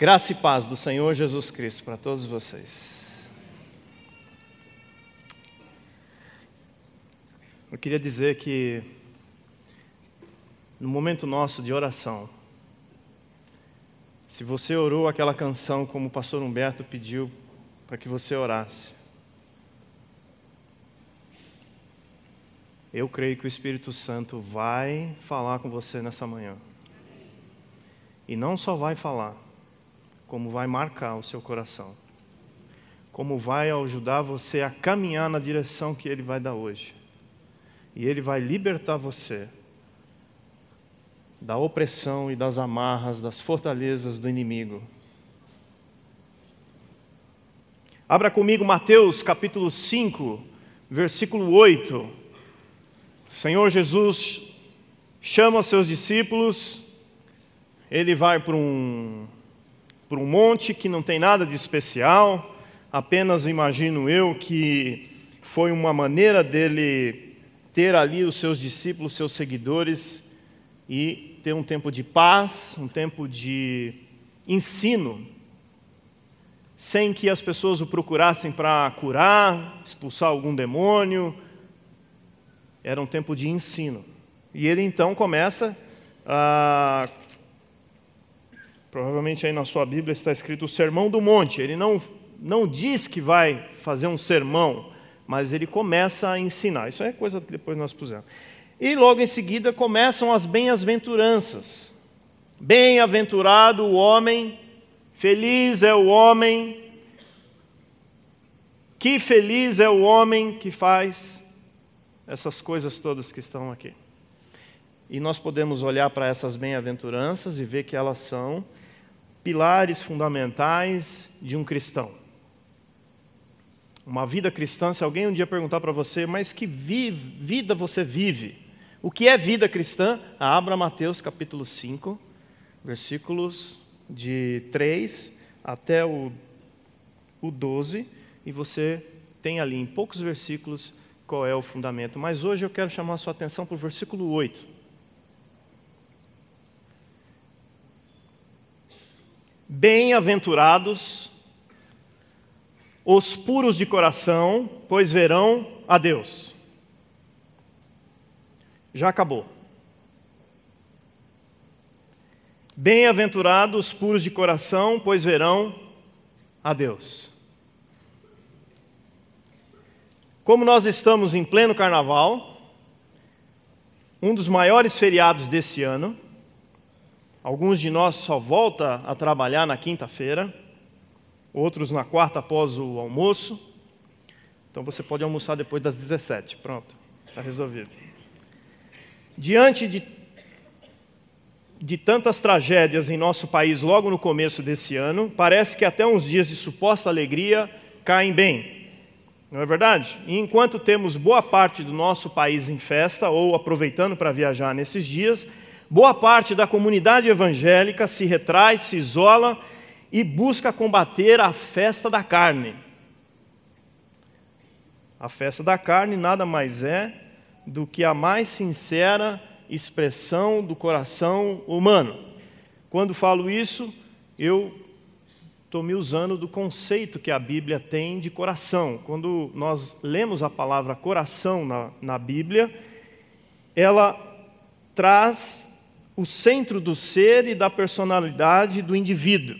Graça e paz do Senhor Jesus Cristo para todos vocês. Eu queria dizer que, no momento nosso de oração, se você orou aquela canção como o pastor Humberto pediu para que você orasse, eu creio que o Espírito Santo vai falar com você nessa manhã. E não só vai falar, como vai marcar o seu coração, como vai ajudar você a caminhar na direção que Ele vai dar hoje. E Ele vai libertar você da opressão e das amarras, das fortalezas do inimigo. Abra comigo Mateus capítulo 5, versículo 8. O Senhor Jesus chama seus discípulos, ele vai para um por um monte que não tem nada de especial, apenas imagino eu que foi uma maneira dele ter ali os seus discípulos, seus seguidores e ter um tempo de paz, um tempo de ensino, sem que as pessoas o procurassem para curar, expulsar algum demônio. Era um tempo de ensino. E ele então começa a Provavelmente aí na sua Bíblia está escrito o Sermão do Monte. Ele não, não diz que vai fazer um sermão, mas ele começa a ensinar. Isso é coisa que depois nós pusemos. E logo em seguida começam as bem-aventuranças. Bem-aventurado o homem, feliz é o homem, que feliz é o homem que faz essas coisas todas que estão aqui. E nós podemos olhar para essas bem-aventuranças e ver que elas são pilares fundamentais de um cristão. Uma vida cristã, se alguém um dia perguntar para você, mas que vida você vive? O que é vida cristã? Abra Mateus capítulo 5, versículos de 3 até o, o 12, e você tem ali em poucos versículos qual é o fundamento. Mas hoje eu quero chamar a sua atenção para o versículo 8. Bem-aventurados os puros de coração, pois verão a Deus. Já acabou. Bem-aventurados os puros de coração, pois verão a Deus. Como nós estamos em pleno carnaval, um dos maiores feriados desse ano, Alguns de nós só volta a trabalhar na quinta-feira, outros na quarta após o almoço. Então você pode almoçar depois das 17. Pronto, está resolvido. Diante de, de tantas tragédias em nosso país logo no começo desse ano, parece que até uns dias de suposta alegria caem bem. Não é verdade? E enquanto temos boa parte do nosso país em festa ou aproveitando para viajar nesses dias, boa parte da comunidade evangélica se retrai, se isola e busca combater a festa da carne. A festa da carne nada mais é do que a mais sincera expressão do coração humano. Quando falo isso, eu estou me usando do conceito que a Bíblia tem de coração. Quando nós lemos a palavra coração na, na Bíblia, ela traz o centro do ser e da personalidade do indivíduo.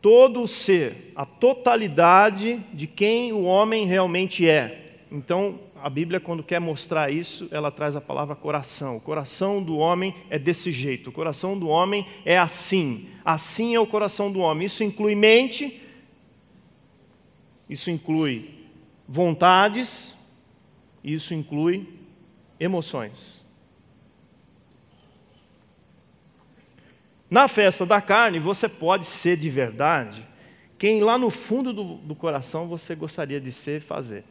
Todo o ser, a totalidade de quem o homem realmente é. Então, a Bíblia, quando quer mostrar isso, ela traz a palavra coração. O coração do homem é desse jeito, o coração do homem é assim. Assim é o coração do homem. Isso inclui mente, isso inclui vontades, isso inclui emoções. Na festa da carne, você pode ser de verdade quem lá no fundo do, do coração você gostaria de ser fazer.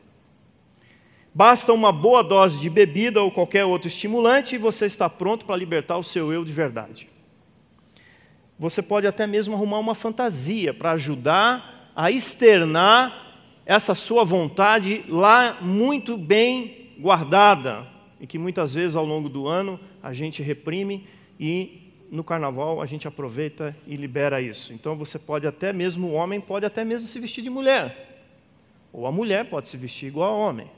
Basta uma boa dose de bebida ou qualquer outro estimulante e você está pronto para libertar o seu eu de verdade. Você pode até mesmo arrumar uma fantasia para ajudar a externar essa sua vontade lá muito bem guardada e que muitas vezes ao longo do ano a gente reprime e no carnaval a gente aproveita e libera isso. Então você pode até mesmo, o homem pode até mesmo se vestir de mulher. Ou a mulher pode se vestir igual ao homem.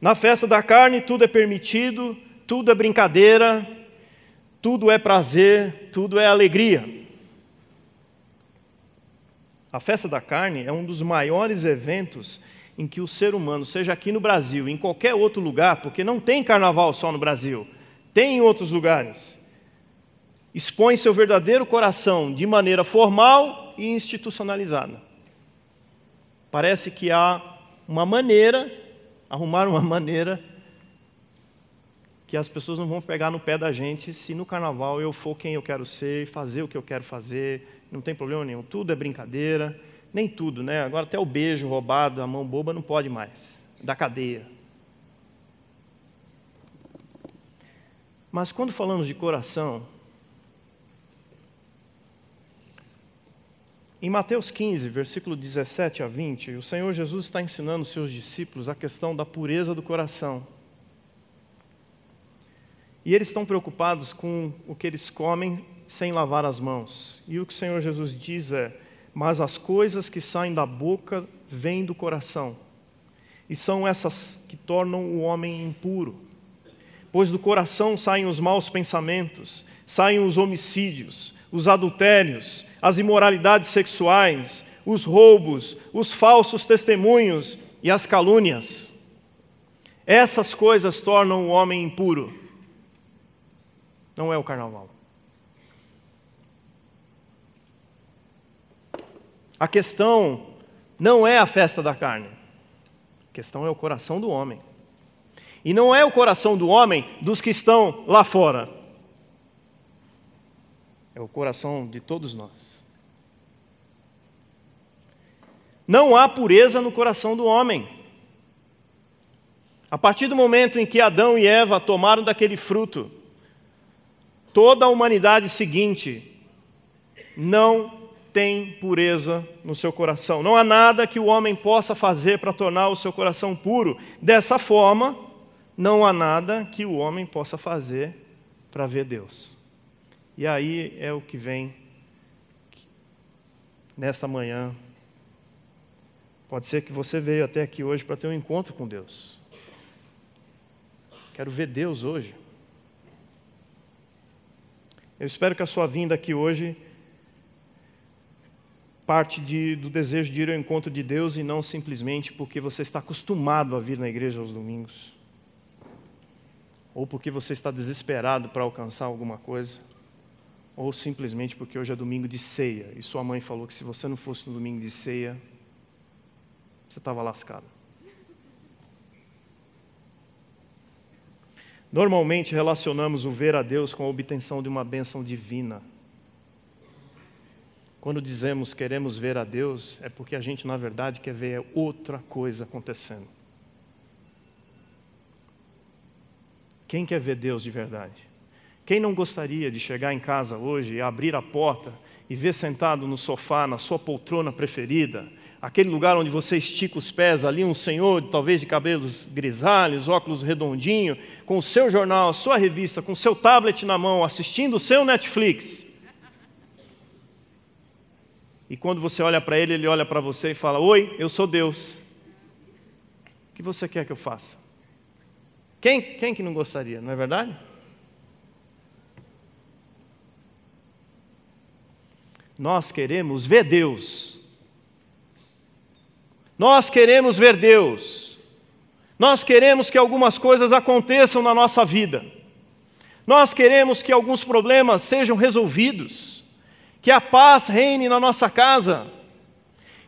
Na festa da carne tudo é permitido, tudo é brincadeira, tudo é prazer, tudo é alegria. A festa da carne é um dos maiores eventos em que o ser humano, seja aqui no Brasil, em qualquer outro lugar, porque não tem carnaval só no Brasil, tem em outros lugares, expõe seu verdadeiro coração de maneira formal e institucionalizada. Parece que há uma maneira, arrumar uma maneira que as pessoas não vão pegar no pé da gente se no carnaval eu for quem eu quero ser, fazer o que eu quero fazer, não tem problema nenhum, tudo é brincadeira, nem tudo, né? Agora até o beijo roubado, a mão boba não pode mais, da cadeia. Mas quando falamos de coração, em Mateus 15, versículo 17 a 20, o Senhor Jesus está ensinando seus discípulos a questão da pureza do coração. E eles estão preocupados com o que eles comem sem lavar as mãos. E o que o Senhor Jesus diz é: Mas as coisas que saem da boca vêm do coração, e são essas que tornam o homem impuro. Pois do coração saem os maus pensamentos, saem os homicídios, os adultérios, as imoralidades sexuais, os roubos, os falsos testemunhos e as calúnias. Essas coisas tornam o homem impuro. Não é o carnaval. A questão não é a festa da carne, a questão é o coração do homem. E não é o coração do homem dos que estão lá fora, é o coração de todos nós. Não há pureza no coração do homem. A partir do momento em que Adão e Eva tomaram daquele fruto, toda a humanidade seguinte não tem pureza no seu coração. Não há nada que o homem possa fazer para tornar o seu coração puro. Dessa forma, não há nada que o homem possa fazer para ver Deus. E aí é o que vem nesta manhã. Pode ser que você veio até aqui hoje para ter um encontro com Deus. Quero ver Deus hoje. Eu espero que a sua vinda aqui hoje parte de, do desejo de ir ao encontro de Deus e não simplesmente porque você está acostumado a vir na igreja aos domingos, ou porque você está desesperado para alcançar alguma coisa, ou simplesmente porque hoje é domingo de ceia e sua mãe falou que se você não fosse no domingo de ceia, você estava lascado. Normalmente relacionamos o ver a Deus com a obtenção de uma bênção divina. Quando dizemos queremos ver a Deus, é porque a gente, na verdade, quer ver outra coisa acontecendo. Quem quer ver Deus de verdade? Quem não gostaria de chegar em casa hoje e abrir a porta e ver sentado no sofá, na sua poltrona preferida, aquele lugar onde você estica os pés, ali um senhor, talvez de cabelos grisalhos, óculos redondinho, com o seu jornal, a sua revista, com o seu tablet na mão, assistindo o seu Netflix? E quando você olha para ele, ele olha para você e fala: Oi, eu sou Deus. O que você quer que eu faça? Quem, quem que não gostaria, não é verdade? Nós queremos ver Deus. Nós queremos ver Deus. Nós queremos que algumas coisas aconteçam na nossa vida. Nós queremos que alguns problemas sejam resolvidos que a paz reine na nossa casa,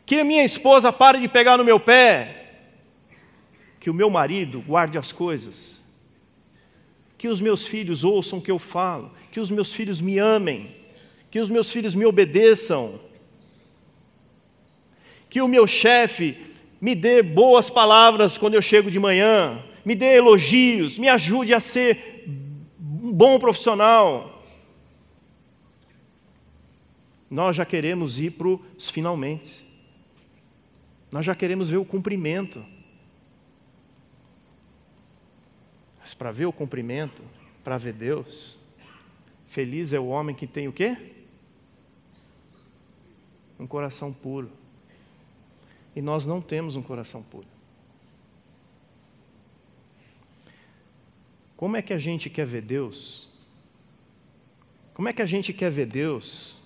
que minha esposa pare de pegar no meu pé, que o meu marido guarde as coisas, que os meus filhos ouçam o que eu falo, que os meus filhos me amem, que os meus filhos me obedeçam, que o meu chefe me dê boas palavras quando eu chego de manhã, me dê elogios, me ajude a ser um bom profissional, nós já queremos ir para os finalmente. Nós já queremos ver o cumprimento. Mas para ver o cumprimento, para ver Deus, feliz é o homem que tem o quê? Um coração puro. E nós não temos um coração puro. Como é que a gente quer ver Deus? Como é que a gente quer ver Deus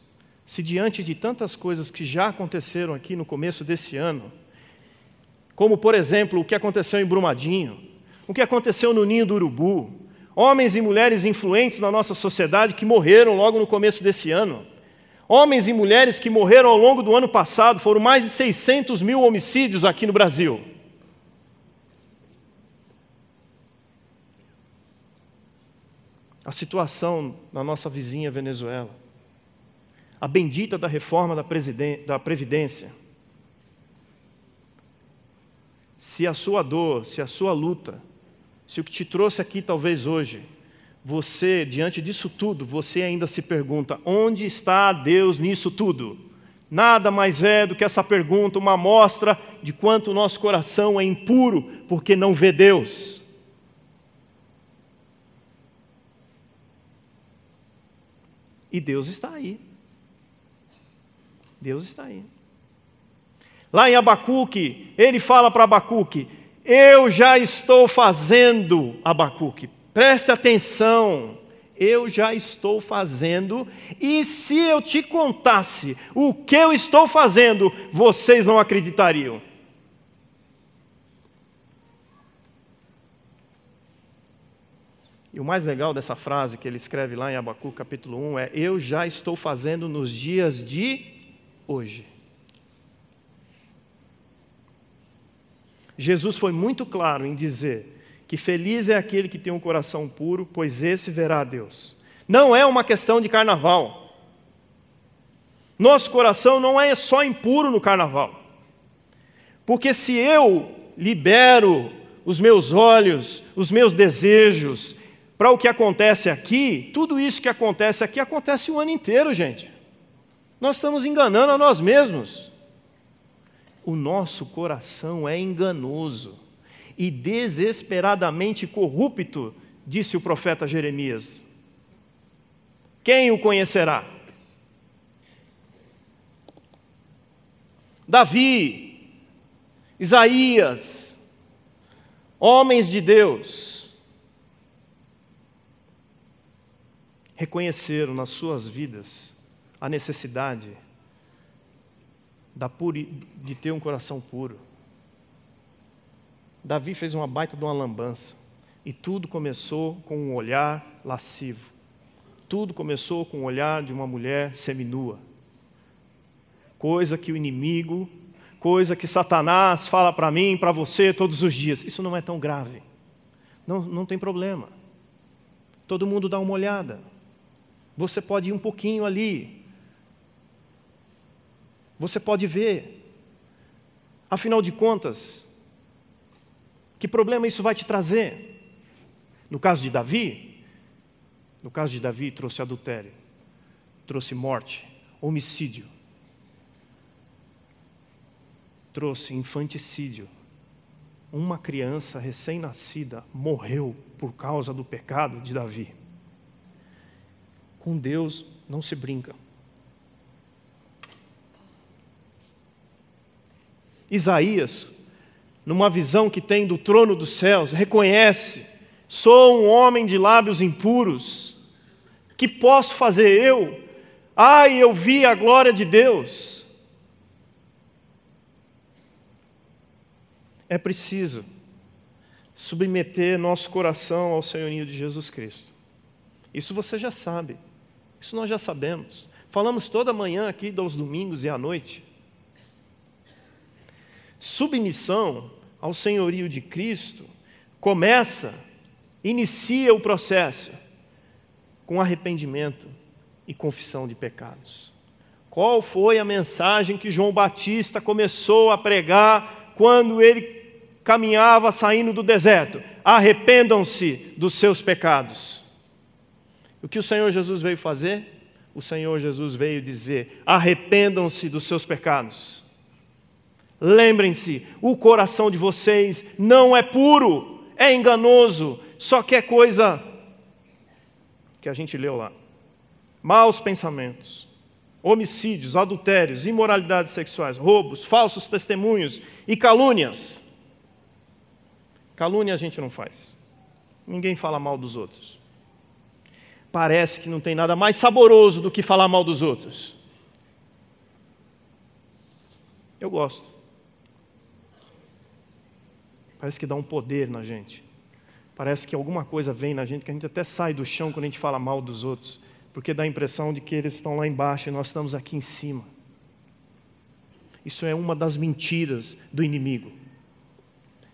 se diante de tantas coisas que já aconteceram aqui no começo desse ano, como por exemplo o que aconteceu em Brumadinho, o que aconteceu no Ninho do Urubu, homens e mulheres influentes na nossa sociedade que morreram logo no começo desse ano, homens e mulheres que morreram ao longo do ano passado, foram mais de 600 mil homicídios aqui no Brasil. A situação na nossa vizinha Venezuela a bendita da reforma da Previdência. Se a sua dor, se a sua luta, se o que te trouxe aqui talvez hoje, você, diante disso tudo, você ainda se pergunta: onde está Deus nisso tudo? Nada mais é do que essa pergunta, uma amostra de quanto o nosso coração é impuro porque não vê Deus. E Deus está aí. Deus está aí. Lá em Abacuque, ele fala para Abacuque: Eu já estou fazendo, Abacuque, preste atenção, eu já estou fazendo, e se eu te contasse o que eu estou fazendo, vocês não acreditariam. E o mais legal dessa frase que ele escreve lá em Abacuque capítulo 1 é: Eu já estou fazendo nos dias de hoje. Jesus foi muito claro em dizer que feliz é aquele que tem um coração puro, pois esse verá a Deus. Não é uma questão de carnaval. Nosso coração não é só impuro no carnaval. Porque se eu libero os meus olhos, os meus desejos para o que acontece aqui, tudo isso que acontece aqui acontece o ano inteiro, gente. Nós estamos enganando a nós mesmos. O nosso coração é enganoso e desesperadamente corrupto, disse o profeta Jeremias. Quem o conhecerá? Davi, Isaías, homens de Deus, reconheceram nas suas vidas a necessidade de ter um coração puro. Davi fez uma baita de uma lambança. E tudo começou com um olhar lascivo. Tudo começou com o um olhar de uma mulher seminua. Coisa que o inimigo, coisa que Satanás fala para mim, para você todos os dias. Isso não é tão grave. Não, não tem problema. Todo mundo dá uma olhada. Você pode ir um pouquinho ali, você pode ver. Afinal de contas, que problema isso vai te trazer? No caso de Davi, no caso de Davi, trouxe adultério, trouxe morte, homicídio, trouxe infanticídio. Uma criança recém-nascida morreu por causa do pecado de Davi. Com Deus não se brinca. Isaías, numa visão que tem do trono dos céus, reconhece: sou um homem de lábios impuros, que posso fazer eu? Ai, eu vi a glória de Deus. É preciso submeter nosso coração ao senhorio de Jesus Cristo. Isso você já sabe, isso nós já sabemos. Falamos toda manhã aqui, aos domingos e à noite. Submissão ao senhorio de Cristo começa, inicia o processo com arrependimento e confissão de pecados. Qual foi a mensagem que João Batista começou a pregar quando ele caminhava saindo do deserto? Arrependam-se dos seus pecados. O que o Senhor Jesus veio fazer? O Senhor Jesus veio dizer: arrependam-se dos seus pecados. Lembrem-se, o coração de vocês não é puro, é enganoso, só quer coisa que a gente leu lá. Maus pensamentos, homicídios, adultérios, imoralidades sexuais, roubos, falsos testemunhos e calúnias. Calúnia a gente não faz. Ninguém fala mal dos outros. Parece que não tem nada mais saboroso do que falar mal dos outros. Eu gosto. Parece que dá um poder na gente. Parece que alguma coisa vem na gente que a gente até sai do chão quando a gente fala mal dos outros, porque dá a impressão de que eles estão lá embaixo e nós estamos aqui em cima. Isso é uma das mentiras do inimigo,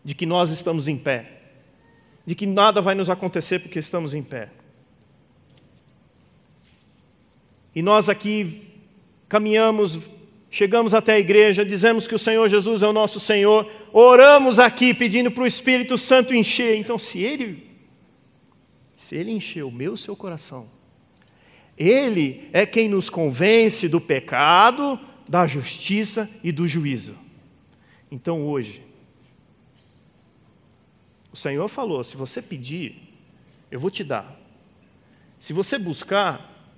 de que nós estamos em pé, de que nada vai nos acontecer porque estamos em pé. E nós aqui caminhamos chegamos até a igreja, dizemos que o Senhor Jesus é o nosso Senhor, oramos aqui pedindo para o Espírito Santo encher. Então, se Ele, se Ele encher o meu, seu coração, Ele é quem nos convence do pecado, da justiça e do juízo. Então, hoje, o Senhor falou: se você pedir, eu vou te dar. Se você buscar,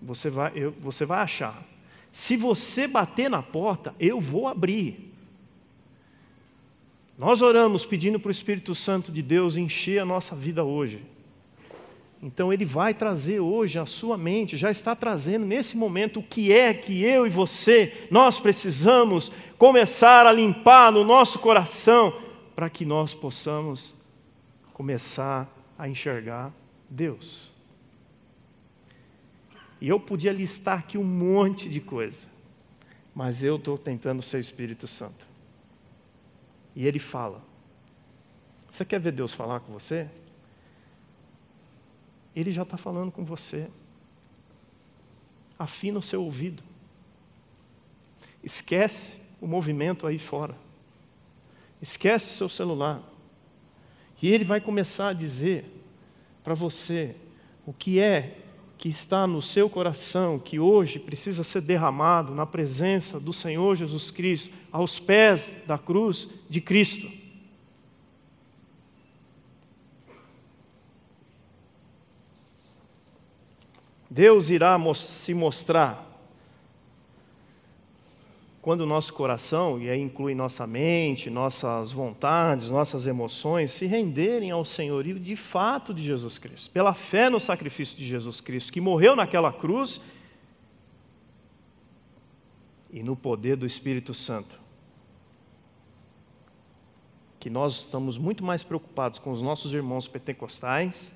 você vai, eu, você vai achar. Se você bater na porta, eu vou abrir. Nós oramos pedindo para o Espírito Santo de Deus encher a nossa vida hoje. Então Ele vai trazer hoje a sua mente, já está trazendo nesse momento o que é que eu e você, nós precisamos começar a limpar no nosso coração, para que nós possamos começar a enxergar Deus. E eu podia listar aqui um monte de coisa, mas eu estou tentando ser Espírito Santo. E ele fala. Você quer ver Deus falar com você? Ele já está falando com você. Afina o seu ouvido. Esquece o movimento aí fora. Esquece o seu celular. E ele vai começar a dizer para você o que é que está no seu coração, que hoje precisa ser derramado na presença do Senhor Jesus Cristo, aos pés da cruz de Cristo. Deus irá se mostrar quando o nosso coração, e aí inclui nossa mente, nossas vontades, nossas emoções, se renderem ao senhorio de fato de Jesus Cristo, pela fé no sacrifício de Jesus Cristo, que morreu naquela cruz, e no poder do Espírito Santo. Que nós estamos muito mais preocupados com os nossos irmãos pentecostais,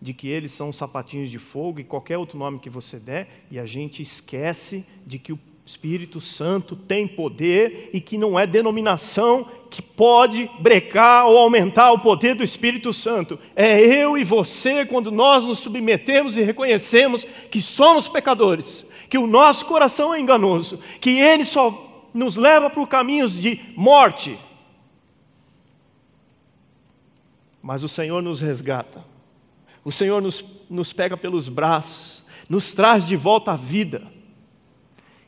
de que eles são sapatinhos de fogo e qualquer outro nome que você der, e a gente esquece de que o Espírito Santo tem poder e que não é denominação que pode brecar ou aumentar o poder do Espírito Santo. É eu e você quando nós nos submetemos e reconhecemos que somos pecadores, que o nosso coração é enganoso, que ele só nos leva por caminhos de morte. Mas o Senhor nos resgata, o Senhor nos, nos pega pelos braços, nos traz de volta à vida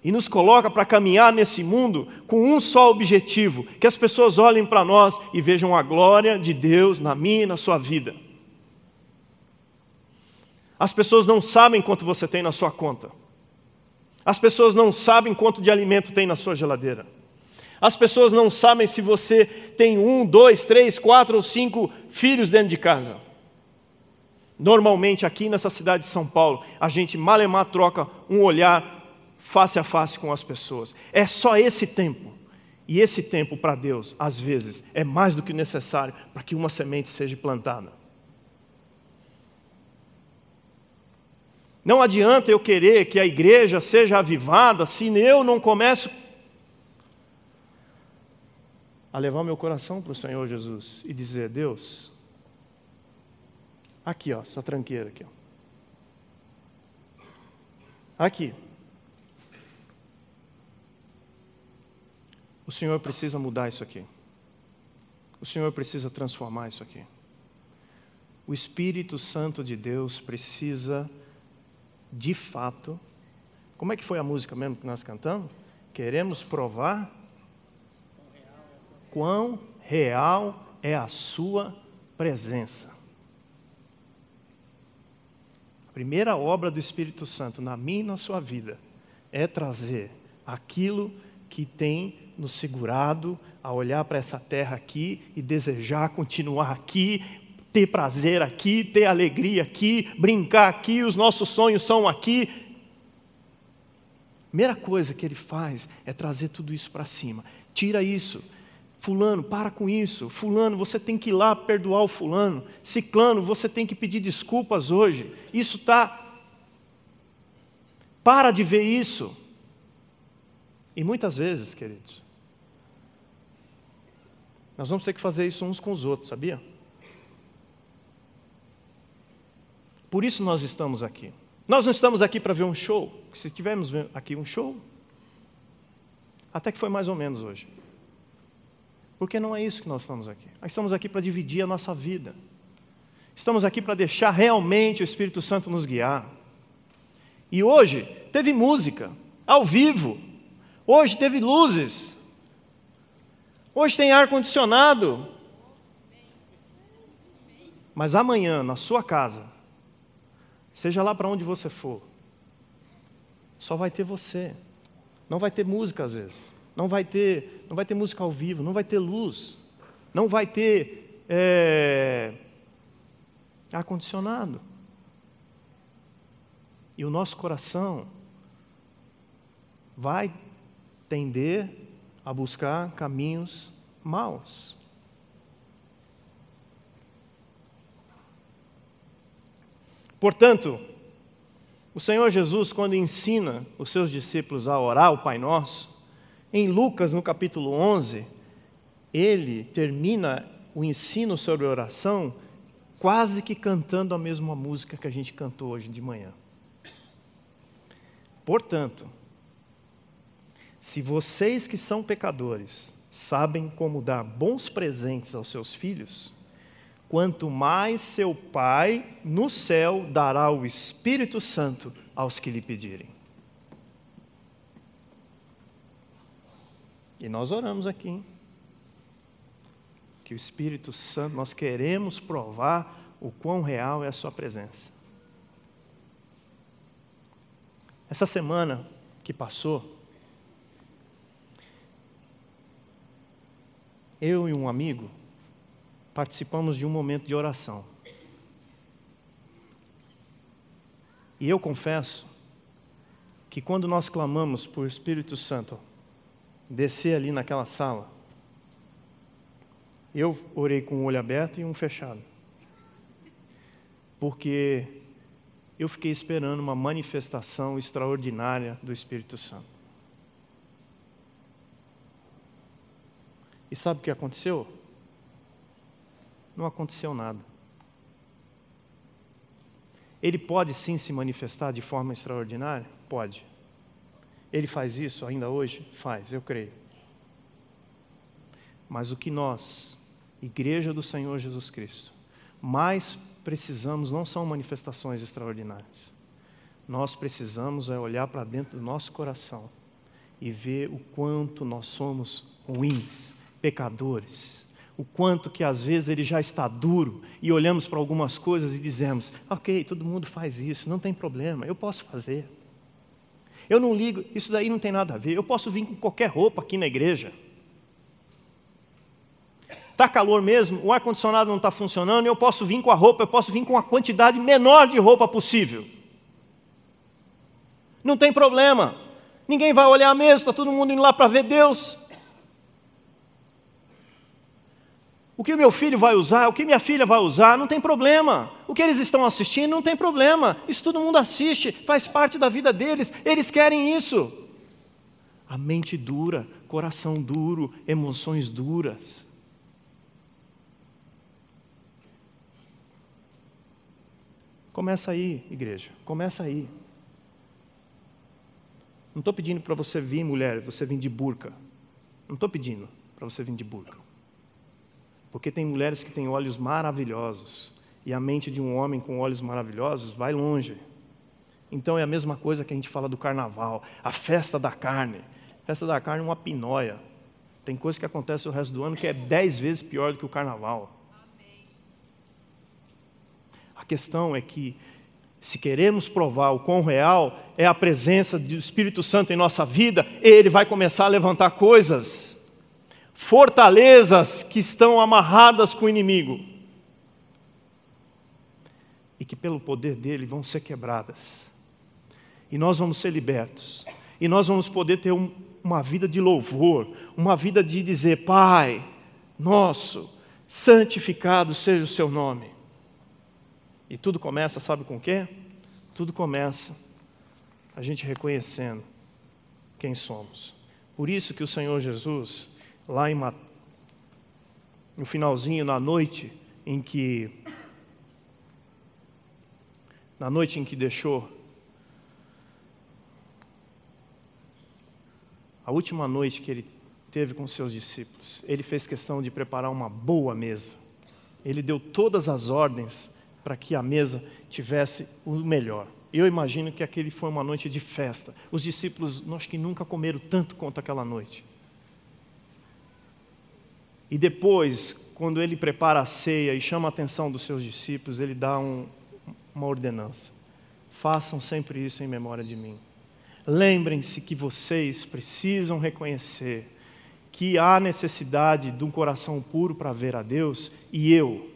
e nos coloca para caminhar nesse mundo com um só objetivo: que as pessoas olhem para nós e vejam a glória de Deus na minha e na sua vida. As pessoas não sabem quanto você tem na sua conta. As pessoas não sabem quanto de alimento tem na sua geladeira. As pessoas não sabem se você tem um, dois, três, quatro ou cinco filhos dentro de casa. Normalmente, aqui nessa cidade de São Paulo, a gente malemar troca um olhar face a face com as pessoas. É só esse tempo. E esse tempo para Deus, às vezes, é mais do que necessário para que uma semente seja plantada. Não adianta eu querer que a igreja seja avivada se eu não começo a levar meu coração para o Senhor Jesus e dizer: Deus, aqui, ó, essa tranqueira aqui. Ó. Aqui. O Senhor precisa mudar isso aqui. O Senhor precisa transformar isso aqui. O Espírito Santo de Deus precisa, de fato, como é que foi a música mesmo que nós cantamos? Queremos provar quão real é a Sua presença. primeira obra do Espírito Santo na minha e na sua vida é trazer aquilo que tem nos segurado a olhar para essa terra aqui e desejar continuar aqui, ter prazer aqui, ter alegria aqui, brincar aqui, os nossos sonhos são aqui. Primeira coisa que ele faz é trazer tudo isso para cima. Tira isso. Fulano, para com isso. Fulano, você tem que ir lá perdoar o fulano. Ciclano, você tem que pedir desculpas hoje. Isso está. Para de ver isso. E muitas vezes, queridos, nós vamos ter que fazer isso uns com os outros, sabia? Por isso nós estamos aqui. Nós não estamos aqui para ver um show. Se tivermos aqui um show, até que foi mais ou menos hoje. Porque não é isso que nós estamos aqui. Nós estamos aqui para dividir a nossa vida. Estamos aqui para deixar realmente o Espírito Santo nos guiar. E hoje teve música, ao vivo. Hoje teve luzes. Hoje tem ar-condicionado. Mas amanhã, na sua casa, seja lá para onde você for, só vai ter você. Não vai ter música às vezes. Não vai ter, não vai ter música ao vivo, não vai ter luz, não vai ter é, ar-condicionado. E o nosso coração vai tender a buscar caminhos maus. Portanto, o Senhor Jesus, quando ensina os seus discípulos a orar o Pai Nosso, em Lucas, no capítulo 11, ele termina o ensino sobre oração quase que cantando a mesma música que a gente cantou hoje de manhã. Portanto, se vocês que são pecadores sabem como dar bons presentes aos seus filhos, quanto mais seu Pai no céu dará o Espírito Santo aos que lhe pedirem. E nós oramos aqui, hein? que o Espírito Santo, nós queremos provar o quão real é a Sua presença. Essa semana que passou, eu e um amigo, participamos de um momento de oração. E eu confesso que quando nós clamamos por Espírito Santo descer ali naquela sala, eu orei com um olho aberto e um fechado. Porque eu fiquei esperando uma manifestação extraordinária do Espírito Santo. E sabe o que aconteceu? não aconteceu nada. Ele pode sim se manifestar de forma extraordinária? Pode. Ele faz isso ainda hoje? Faz, eu creio. Mas o que nós, Igreja do Senhor Jesus Cristo, mais precisamos não são manifestações extraordinárias. Nós precisamos é olhar para dentro do nosso coração e ver o quanto nós somos ruins, pecadores, o quanto que às vezes ele já está duro e olhamos para algumas coisas e dizemos: ok, todo mundo faz isso, não tem problema, eu posso fazer. Eu não ligo, isso daí não tem nada a ver, eu posso vir com qualquer roupa aqui na igreja. Está calor mesmo, o ar-condicionado não está funcionando, eu posso vir com a roupa, eu posso vir com a quantidade menor de roupa possível. Não tem problema, ninguém vai olhar mesmo, está todo mundo indo lá para ver Deus. O que meu filho vai usar, o que minha filha vai usar, não tem problema. O que eles estão assistindo, não tem problema. Isso todo mundo assiste, faz parte da vida deles, eles querem isso. A mente dura, coração duro, emoções duras. Começa aí, igreja, começa aí. Não estou pedindo para você vir, mulher, você vir de burca. Não estou pedindo para você vir de burca. Porque tem mulheres que têm olhos maravilhosos, e a mente de um homem com olhos maravilhosos vai longe. Então é a mesma coisa que a gente fala do carnaval, a festa da carne. A festa da carne é uma pinóia. Tem coisa que acontece o resto do ano que é dez vezes pior do que o carnaval. A questão é que Se queremos provar o quão real é a presença do Espírito Santo em nossa vida, ele vai começar a levantar coisas, fortalezas que estão amarradas com o inimigo e que pelo poder dele vão ser quebradas. E nós vamos ser libertos. E nós vamos poder ter um, uma vida de louvor, uma vida de dizer: Pai, nosso, santificado seja o seu nome. E tudo começa, sabe com o quê? Tudo começa a gente reconhecendo quem somos. Por isso que o Senhor Jesus, lá em no finalzinho, na noite em que na noite em que deixou a última noite que ele teve com seus discípulos, ele fez questão de preparar uma boa mesa. Ele deu todas as ordens para que a mesa tivesse o melhor. Eu imagino que aquele foi uma noite de festa. Os discípulos, acho que nunca comeram tanto quanto aquela noite. E depois, quando ele prepara a ceia e chama a atenção dos seus discípulos, ele dá um, uma ordenança: façam sempre isso em memória de mim. Lembrem-se que vocês precisam reconhecer que há necessidade de um coração puro para ver a Deus, e eu,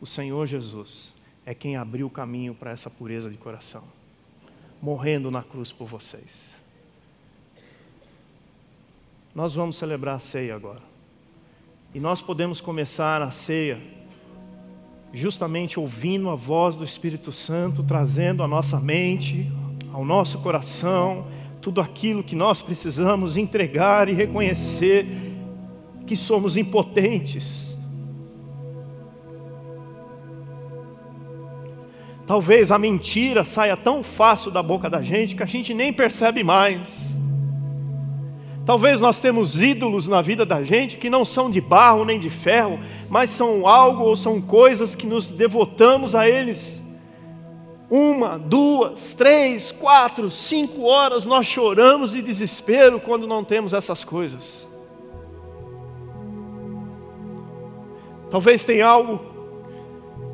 o Senhor Jesus, é quem abriu o caminho para essa pureza de coração, morrendo na cruz por vocês. Nós vamos celebrar a ceia agora. E nós podemos começar a ceia justamente ouvindo a voz do Espírito Santo, trazendo à nossa mente, ao nosso coração, tudo aquilo que nós precisamos entregar e reconhecer que somos impotentes. Talvez a mentira saia tão fácil da boca da gente que a gente nem percebe mais. Talvez nós temos ídolos na vida da gente que não são de barro nem de ferro, mas são algo ou são coisas que nos devotamos a eles. Uma, duas, três, quatro, cinco horas nós choramos de desespero quando não temos essas coisas. Talvez tenha algo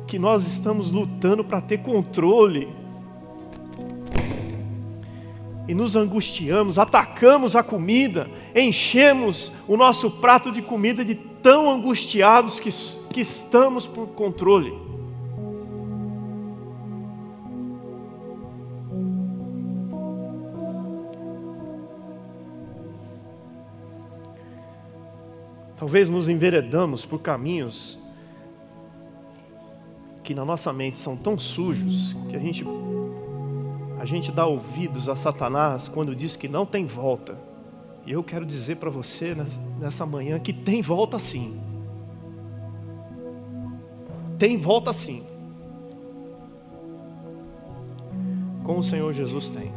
que nós estamos lutando para ter controle e nos angustiamos, atacamos a comida, enchemos o nosso prato de comida de tão angustiados que, que estamos por controle. Talvez nos enveredamos por caminhos que na nossa mente são tão sujos que a gente a gente dá ouvidos a Satanás quando diz que não tem volta. E eu quero dizer para você nessa manhã que tem volta sim. Tem volta sim. Como o Senhor Jesus tem.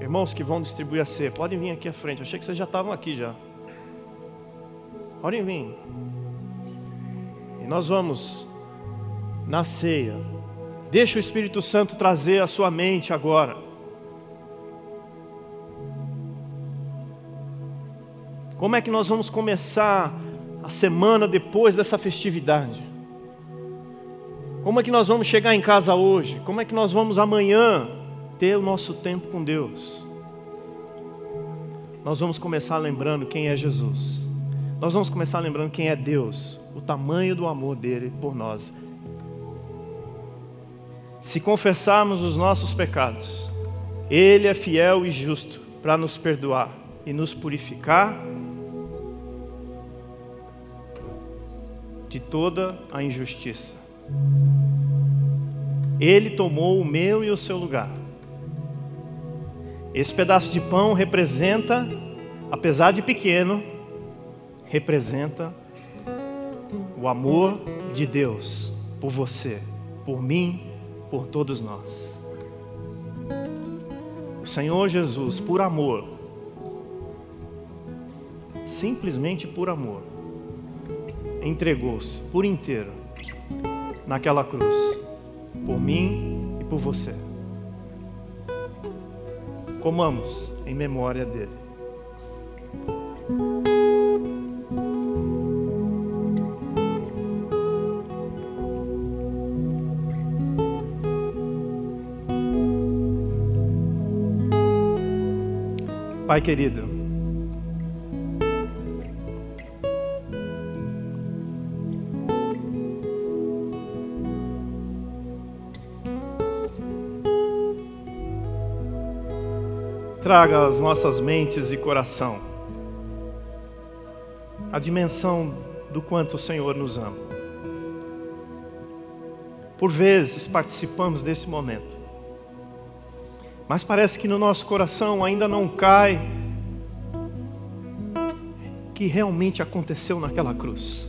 Irmãos que vão distribuir a ceia, podem vir aqui à frente. Eu achei que vocês já estavam aqui já. Podem vir. E nós vamos na ceia Deixa o Espírito Santo trazer a sua mente agora. Como é que nós vamos começar a semana depois dessa festividade? Como é que nós vamos chegar em casa hoje? Como é que nós vamos amanhã ter o nosso tempo com Deus? Nós vamos começar lembrando quem é Jesus. Nós vamos começar lembrando quem é Deus, o tamanho do amor dele por nós se confessarmos os nossos pecados, Ele é fiel e justo para nos perdoar e nos purificar de toda a injustiça. Ele tomou o meu e o seu lugar. Esse pedaço de pão representa, apesar de pequeno, representa o amor de Deus por você, por mim por todos nós. O Senhor Jesus, por amor, simplesmente por amor, entregou-se por inteiro naquela cruz, por mim e por você. Comamos em memória dele. Pai querido, traga às nossas mentes e coração a dimensão do quanto o Senhor nos ama. Por vezes participamos desse momento, mas parece que no nosso coração ainda não cai que realmente aconteceu naquela cruz.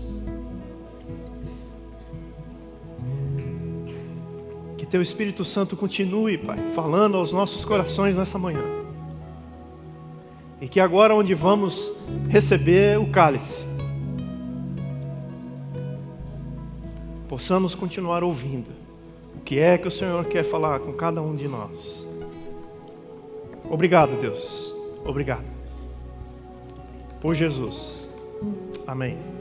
Que Teu Espírito Santo continue, Pai, falando aos nossos corações nessa manhã. E que agora, onde vamos receber o cálice, possamos continuar ouvindo o que é que o Senhor quer falar com cada um de nós. Obrigado, Deus. Obrigado. Por Jesus. Amém.